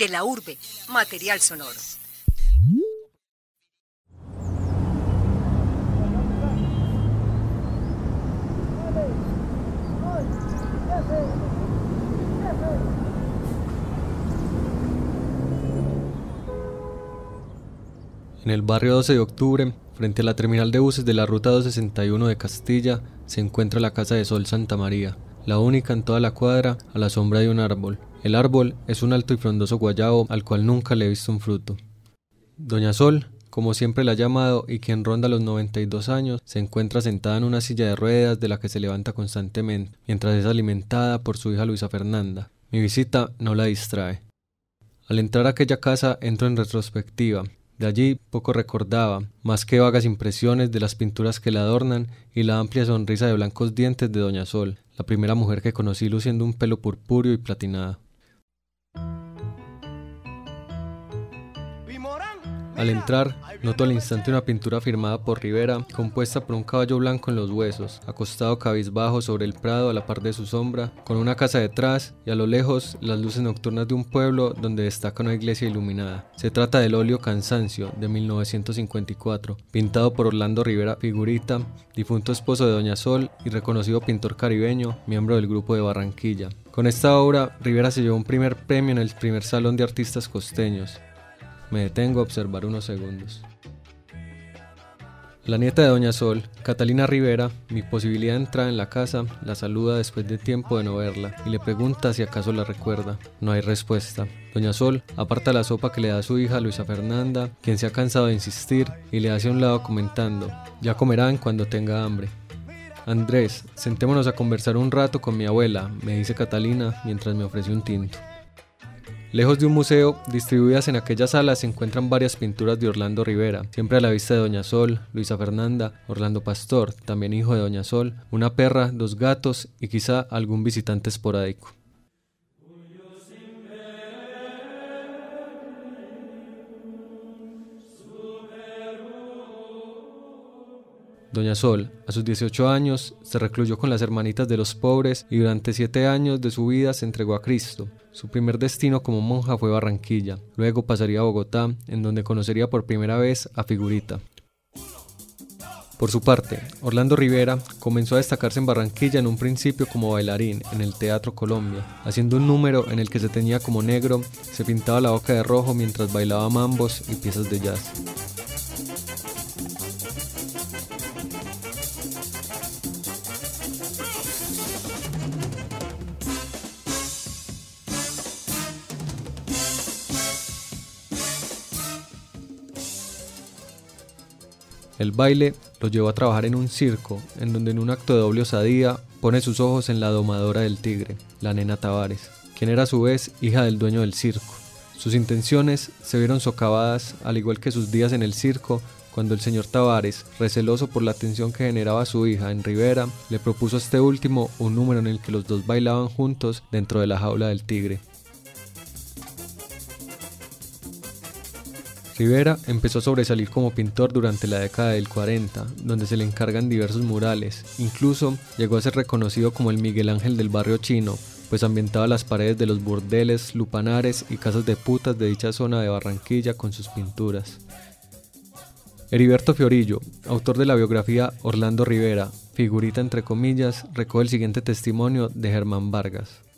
De la urbe, material sonoro. En el barrio 12 de octubre, frente a la terminal de buses de la ruta 261 de Castilla, se encuentra la Casa de Sol Santa María, la única en toda la cuadra a la sombra de un árbol. El árbol es un alto y frondoso guayabo al cual nunca le he visto un fruto. Doña Sol, como siempre la ha llamado y quien ronda los 92 años, se encuentra sentada en una silla de ruedas de la que se levanta constantemente, mientras es alimentada por su hija Luisa Fernanda. Mi visita no la distrae. Al entrar a aquella casa entro en retrospectiva, de allí poco recordaba, más que vagas impresiones de las pinturas que la adornan y la amplia sonrisa de blancos dientes de Doña Sol, la primera mujer que conocí luciendo un pelo purpúreo y platinado. Al entrar, noto al instante una pintura firmada por Rivera, compuesta por un caballo blanco en los huesos, acostado cabizbajo sobre el prado a la par de su sombra, con una casa detrás y a lo lejos las luces nocturnas de un pueblo donde destaca una iglesia iluminada. Se trata del óleo Cansancio de 1954, pintado por Orlando Rivera Figurita, difunto esposo de Doña Sol y reconocido pintor caribeño, miembro del grupo de Barranquilla. Con esta obra, Rivera se llevó un primer premio en el primer Salón de Artistas Costeños. Me detengo a observar unos segundos. La nieta de Doña Sol, Catalina Rivera, mi posibilidad de entrar en la casa, la saluda después de tiempo de no verla y le pregunta si acaso la recuerda. No hay respuesta. Doña Sol aparta la sopa que le da a su hija Luisa Fernanda, quien se ha cansado de insistir, y le hace a un lado comentando, ya comerán cuando tenga hambre. Andrés, sentémonos a conversar un rato con mi abuela, me dice Catalina mientras me ofrece un tinto. Lejos de un museo, distribuidas en aquella sala se encuentran varias pinturas de Orlando Rivera, siempre a la vista de Doña Sol, Luisa Fernanda, Orlando Pastor, también hijo de Doña Sol, una perra, dos gatos y quizá algún visitante esporádico. Doña Sol, a sus 18 años, se recluyó con las hermanitas de los pobres y durante siete años de su vida se entregó a Cristo. Su primer destino como monja fue Barranquilla, luego pasaría a Bogotá, en donde conocería por primera vez a Figurita. Por su parte, Orlando Rivera comenzó a destacarse en Barranquilla en un principio como bailarín en el Teatro Colombia, haciendo un número en el que se tenía como negro, se pintaba la boca de rojo mientras bailaba mambos y piezas de jazz. El baile lo llevó a trabajar en un circo, en donde en un acto de doble osadía pone sus ojos en la domadora del tigre, la nena Tavares, quien era a su vez hija del dueño del circo. Sus intenciones se vieron socavadas, al igual que sus días en el circo, cuando el señor Tavares, receloso por la atención que generaba su hija en Rivera, le propuso a este último un número en el que los dos bailaban juntos dentro de la jaula del tigre. Rivera empezó a sobresalir como pintor durante la década del 40, donde se le encargan diversos murales. Incluso llegó a ser reconocido como el Miguel Ángel del barrio chino, pues ambientaba las paredes de los burdeles, lupanares y casas de putas de dicha zona de Barranquilla con sus pinturas. Heriberto Fiorillo, autor de la biografía Orlando Rivera, figurita entre comillas, recoge el siguiente testimonio de Germán Vargas.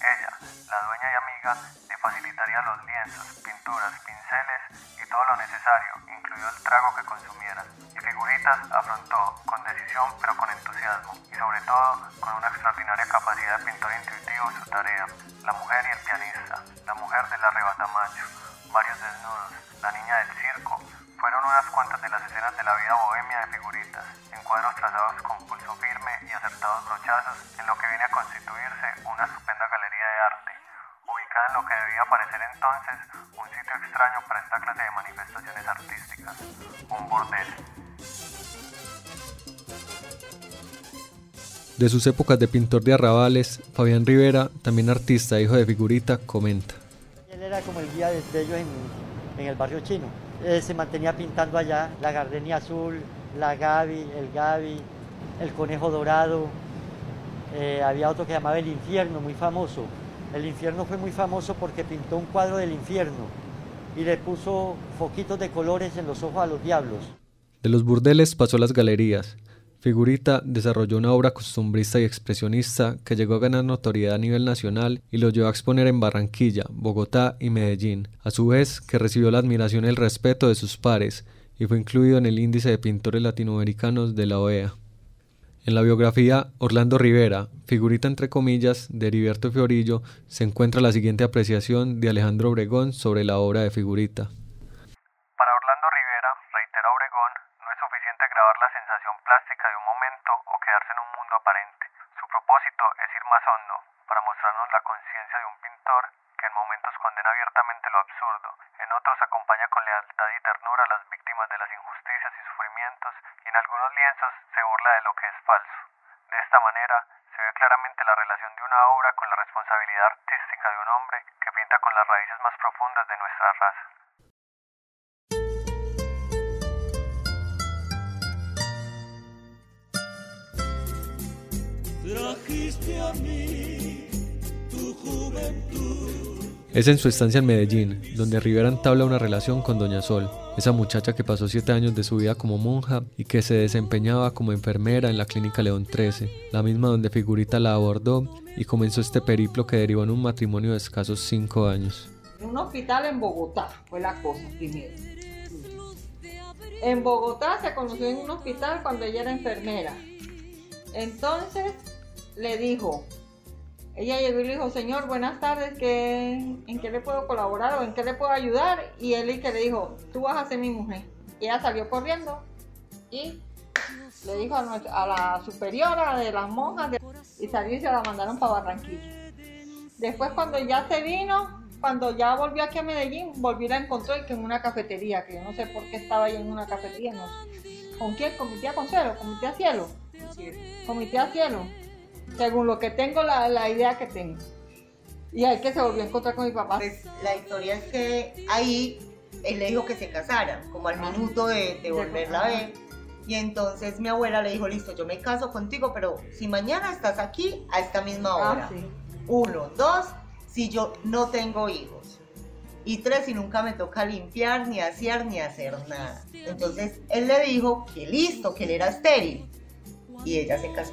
Ella, la dueña y amiga, le facilitaría los lienzos, pinturas, pinceles y todo lo necesario, incluido el trago que consumiera. Y Figuritas afrontó, con decisión pero con entusiasmo, y sobre todo con una extraordinaria capacidad de pintor intuitivo su tarea. La mujer y el pianista, la mujer del arrebatamacho, varios desnudos, la niña del circo, fueron unas cuantas de las escenas de la vida entonces un sitio extraño para esta clase de manifestaciones artísticas, un bordel. De sus épocas de pintor de arrabales, Fabián Rivera, también artista, hijo de figurita, comenta. Él era como el guía de ellos en, en el barrio chino eh, se mantenía pintando allá, la gardenia azul, la Gaby, el Gaby, el conejo dorado. Eh, había otro que llamaba El Infierno, muy famoso. El Infierno fue muy famoso porque pintó un cuadro del infierno y le puso foquitos de colores en los ojos a los diablos. De los burdeles pasó a las galerías. Figurita desarrolló una obra costumbrista y expresionista que llegó a ganar notoriedad a nivel nacional y lo llevó a exponer en Barranquilla, Bogotá y Medellín, a su vez que recibió la admiración y el respeto de sus pares y fue incluido en el índice de pintores latinoamericanos de la OEA. En la biografía Orlando Rivera, figurita entre comillas de Heriberto Fiorillo, se encuentra la siguiente apreciación de Alejandro Obregón sobre la obra de figurita. Para Orlando Rivera, reitera Obregón, no es suficiente grabar la sensación plástica de un momento o quedarse en un mundo aparente. Su propósito es ir más hondo, para mostrarnos la conciencia de un pintor que en momentos condena abiertamente lo absurdo, en otros acompaña con lealtad y ternura a las víctimas de las injusticias y sufrimientos, y en algunos lienzos se burla de lo que es falso. De esta manera, se ve claramente la relación de una obra con la responsabilidad artística de un hombre que pinta con las raíces más profundas de nuestra raza. Es en su estancia en Medellín, donde Rivera entabla una relación con Doña Sol, esa muchacha que pasó siete años de su vida como monja y que se desempeñaba como enfermera en la clínica León XIII, la misma donde Figurita la abordó y comenzó este periplo que derivó en un matrimonio de escasos cinco años. En un hospital en Bogotá fue la cosa primero. En Bogotá se conoció en un hospital cuando ella era enfermera. Entonces le dijo, ella llegó y le dijo, señor, buenas tardes, ¿qué, ¿en qué le puedo colaborar o en qué le puedo ayudar? Y él que le dijo, tú vas a ser mi mujer. Ella salió corriendo y le dijo a, la superiora de las monjas y salió y se la mandaron para Barranquilla. Después cuando ya se vino, cuando ya volvió aquí a Medellín, volví la encontró y que en una cafetería, que yo no sé por qué estaba ahí en una cafetería, no sé. ¿Con quién? ¿Con mi tía Consuelo? ¿Con mi tía Cielo? Con mi tía Cielo. Según lo que tengo, la, la idea que tengo. Y ahí que se volvió a encontrar con mi papá. Pues la historia es que ahí él le dijo que se casaran, como al minuto de, de volverla a ver. Y entonces mi abuela le dijo, listo, yo me caso contigo, pero si mañana estás aquí a esta misma hora. Ah, sí. Uno, dos, si yo no tengo hijos. Y tres, si nunca me toca limpiar, ni hacer, ni hacer nada. Entonces él le dijo que listo, que él era estéril. Y ella se casó.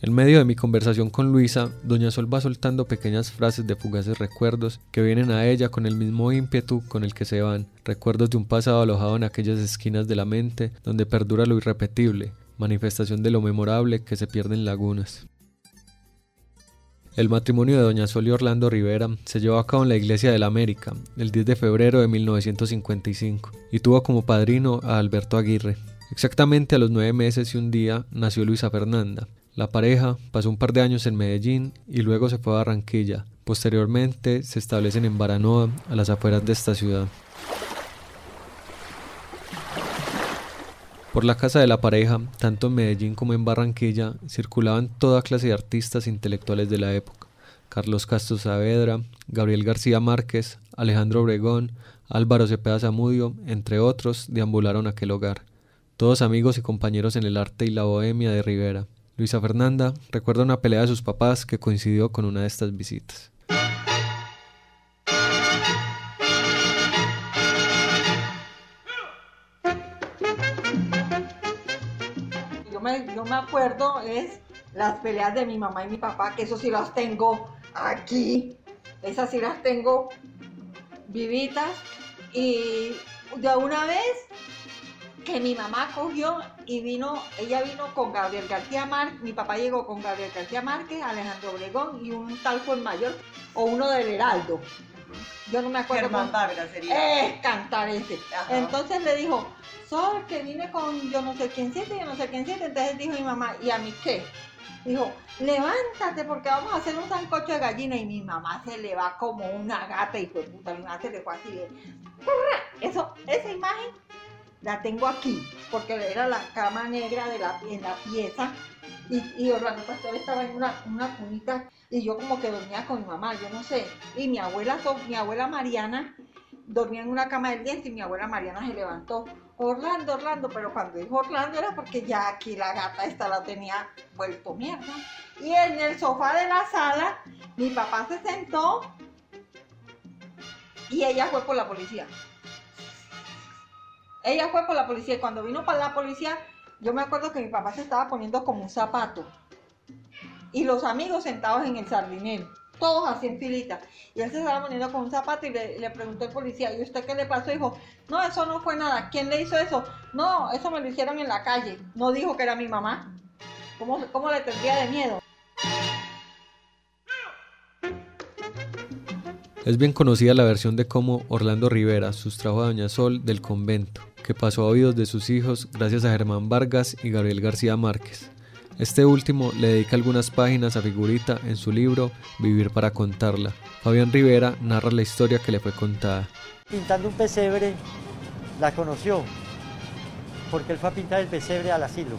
En medio de mi conversación con Luisa, Doña Sol va soltando pequeñas frases de fugaces recuerdos que vienen a ella con el mismo ímpetu con el que se van, recuerdos de un pasado alojado en aquellas esquinas de la mente donde perdura lo irrepetible, manifestación de lo memorable que se pierde en lagunas. El matrimonio de Doña Sol y Orlando Rivera se llevó a cabo en la Iglesia de la América el 10 de febrero de 1955 y tuvo como padrino a Alberto Aguirre. Exactamente a los nueve meses y un día nació Luisa Fernanda. La pareja pasó un par de años en Medellín y luego se fue a Barranquilla. Posteriormente se establecen en Baranoa, a las afueras de esta ciudad. Por la casa de la pareja, tanto en Medellín como en Barranquilla, circulaban toda clase de artistas intelectuales de la época. Carlos Castro Saavedra, Gabriel García Márquez, Alejandro Obregón, Álvaro Cepeda Zamudio, entre otros, deambularon aquel hogar. Todos amigos y compañeros en el arte y la bohemia de Rivera. Luisa Fernanda recuerda una pelea de sus papás que coincidió con una de estas visitas. Me, yo me acuerdo es las peleas de mi mamá y mi papá, que eso sí las tengo aquí. Esas sí las tengo vivitas. Y de una vez que mi mamá cogió y vino, ella vino con Gabriel García Márquez, mi papá llegó con Gabriel García Márquez, Alejandro Obregón y un tal Juan Mayor, o uno del Heraldo. Yo no me acuerdo. Germán cómo- Vargas sería. es cantar ese. Ajá. Entonces le dijo, Sol, que vine con yo no sé quién siete, yo no sé quién siete. Entonces dijo mi mamá, ¿y a mí qué? Dijo, levántate porque vamos a hacer un sancocho de gallina. Y mi mamá se le va como una gata y fue puta, mi mamá se le fue así de... Eso, esa imagen la tengo aquí, porque era la cama negra de la, en la pieza y, y Orlando Pastor estaba en una, una cunita y yo como que dormía con mi mamá, yo no sé. Y mi abuela, mi abuela Mariana dormía en una cama del diente y mi abuela Mariana se levantó. Orlando, Orlando, pero cuando dijo Orlando era porque ya aquí la gata esta la tenía vuelto mierda. Y en el sofá de la sala, mi papá se sentó y ella fue por la policía. Ella fue por la policía y cuando vino para la policía, yo me acuerdo que mi papá se estaba poniendo como un zapato. Y los amigos sentados en el sardinero, todos así en filita. Y él se estaba poniendo con un zapato y le, le preguntó el policía, ¿y usted qué le pasó? Dijo, no, eso no fue nada. ¿Quién le hizo eso? No, eso me lo hicieron en la calle. No dijo que era mi mamá. ¿Cómo, cómo le tendría de miedo? Es bien conocida la versión de cómo Orlando Rivera sustrajo a Doña Sol del convento, que pasó a oídos de sus hijos gracias a Germán Vargas y Gabriel García Márquez. Este último le dedica algunas páginas a Figurita en su libro Vivir para contarla. Fabián Rivera narra la historia que le fue contada. Pintando un pesebre, la conoció, porque él fue a pintar el pesebre al asilo.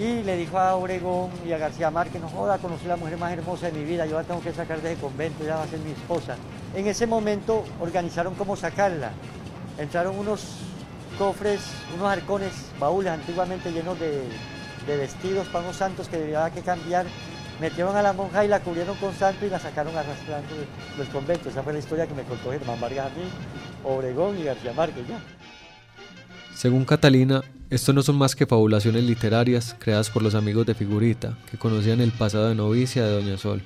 Y le dijo a Obregón y a García Márquez, no joda, conocí la mujer más hermosa de mi vida, yo la tengo que sacar de ese convento, ella va a ser mi esposa. En ese momento organizaron cómo sacarla. Entraron unos cofres, unos arcones, baúles antiguamente llenos de, de vestidos para unos santos que había que cambiar. Metieron a la monja y la cubrieron con santo y la sacaron arrastrando de- del convento. Esa fue la historia que me contó Germán Vargas a Obregón y García Márquez ya. Según Catalina, esto no son más que fabulaciones literarias creadas por los amigos de Figurita, que conocían el pasado de novicia de Doña Sol.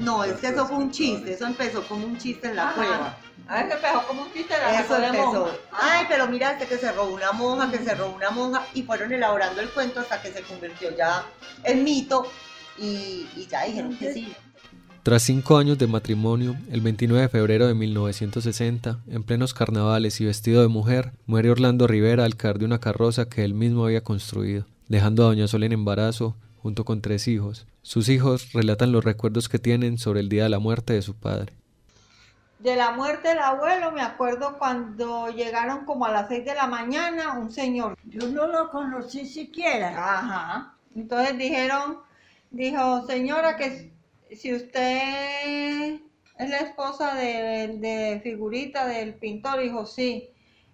No, es que eso fue un chiste, eso empezó como un chiste en la Ajá. cueva. A ver, se empezó como un chiste de la Eso de empezó. monja. Ay, pero mira, este que se robó una monja, que se robó una monja, y fueron elaborando el cuento hasta que se convirtió ya en mito, y, y ya dijeron que sí. Tras cinco años de matrimonio, el 29 de febrero de 1960, en plenos carnavales y vestido de mujer, muere Orlando Rivera al caer de una carroza que él mismo había construido, dejando a Doña Sol en embarazo junto con tres hijos. Sus hijos relatan los recuerdos que tienen sobre el día de la muerte de su padre. De la muerte del abuelo, me acuerdo cuando llegaron como a las 6 de la mañana, un señor. Yo no lo conocí siquiera. Ajá. Entonces dijeron, dijo, señora, que si usted es la esposa de, de figurita del pintor, dijo, sí.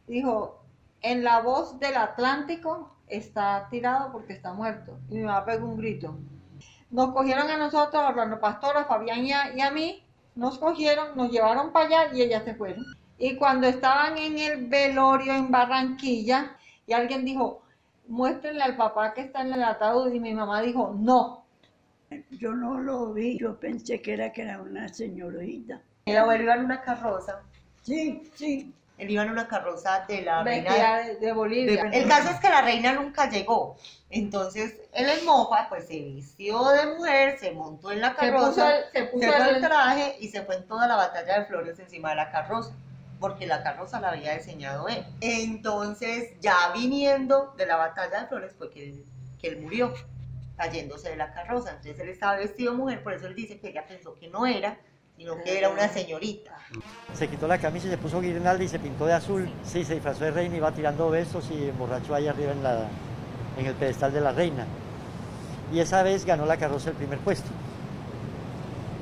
Dijo, en la voz del Atlántico está tirado porque está muerto. Y mi mamá pegó un grito. Nos cogieron a nosotros, a Orlando Pastor, a Fabián y a, y a mí, nos cogieron, nos llevaron para allá y ellas se fueron. Y cuando estaban en el velorio en Barranquilla, y alguien dijo, muéstrenle al papá que está en el ataúd, y mi mamá dijo, no. Yo no lo vi, yo pensé que era que era una señorita. El abuelo iba en una carroza, Sí, sí. él iba en una carroza de la reina. Vestida de, de Bolivia. El caso es que la reina nunca llegó. Entonces, él en mofa, pues se vistió de mujer, se montó en la se puso, carroza, el- se puso se el el- traje y se fue en toda la batalla de flores encima de la carroza, porque la carroza la había diseñado él. Entonces, ya viniendo de la batalla de flores fue que él murió, cayéndose de la carroza. Entonces, él estaba vestido de mujer, por eso él dice que ella pensó que no era, sino que era una señorita. Se quitó la camisa y se puso guirnalda y se pintó de azul. Sí, se disfrazó de reina y iba tirando besos y emborrachó ahí arriba en, la, en el pedestal de la reina. Y esa vez ganó la carroza el primer puesto.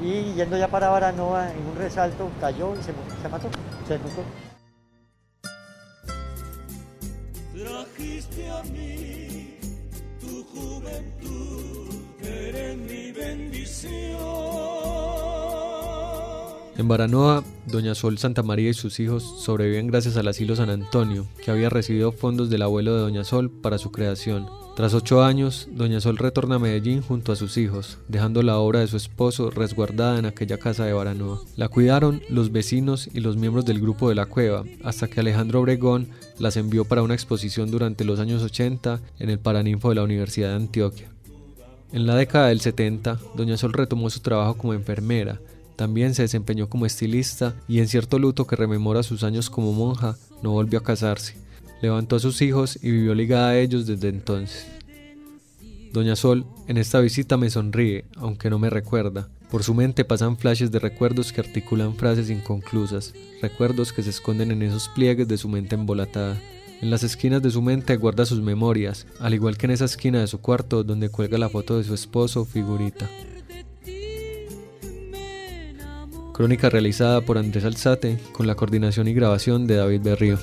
Y yendo ya para Baranoa, en un resalto, cayó y se, se mató. Se desnucó. Trajiste a mí tu juventud, mi bendición. En Baranoa, Doña Sol Santa María y sus hijos sobreviven gracias al asilo San Antonio, que había recibido fondos del abuelo de Doña Sol para su creación. Tras ocho años, Doña Sol retorna a Medellín junto a sus hijos, dejando la obra de su esposo resguardada en aquella casa de Baranoa. La cuidaron los vecinos y los miembros del grupo de la cueva, hasta que Alejandro Obregón las envió para una exposición durante los años 80 en el Paraninfo de la Universidad de Antioquia. En la década del 70, Doña Sol retomó su trabajo como enfermera, también se desempeñó como estilista y en cierto luto que rememora sus años como monja, no volvió a casarse. Levantó a sus hijos y vivió ligada a ellos desde entonces. Doña Sol, en esta visita me sonríe, aunque no me recuerda. Por su mente pasan flashes de recuerdos que articulan frases inconclusas, recuerdos que se esconden en esos pliegues de su mente embolatada. En las esquinas de su mente guarda sus memorias, al igual que en esa esquina de su cuarto donde cuelga la foto de su esposo figurita. Crónica realizada por Andrés Alzate con la coordinación y grabación de David Berrío.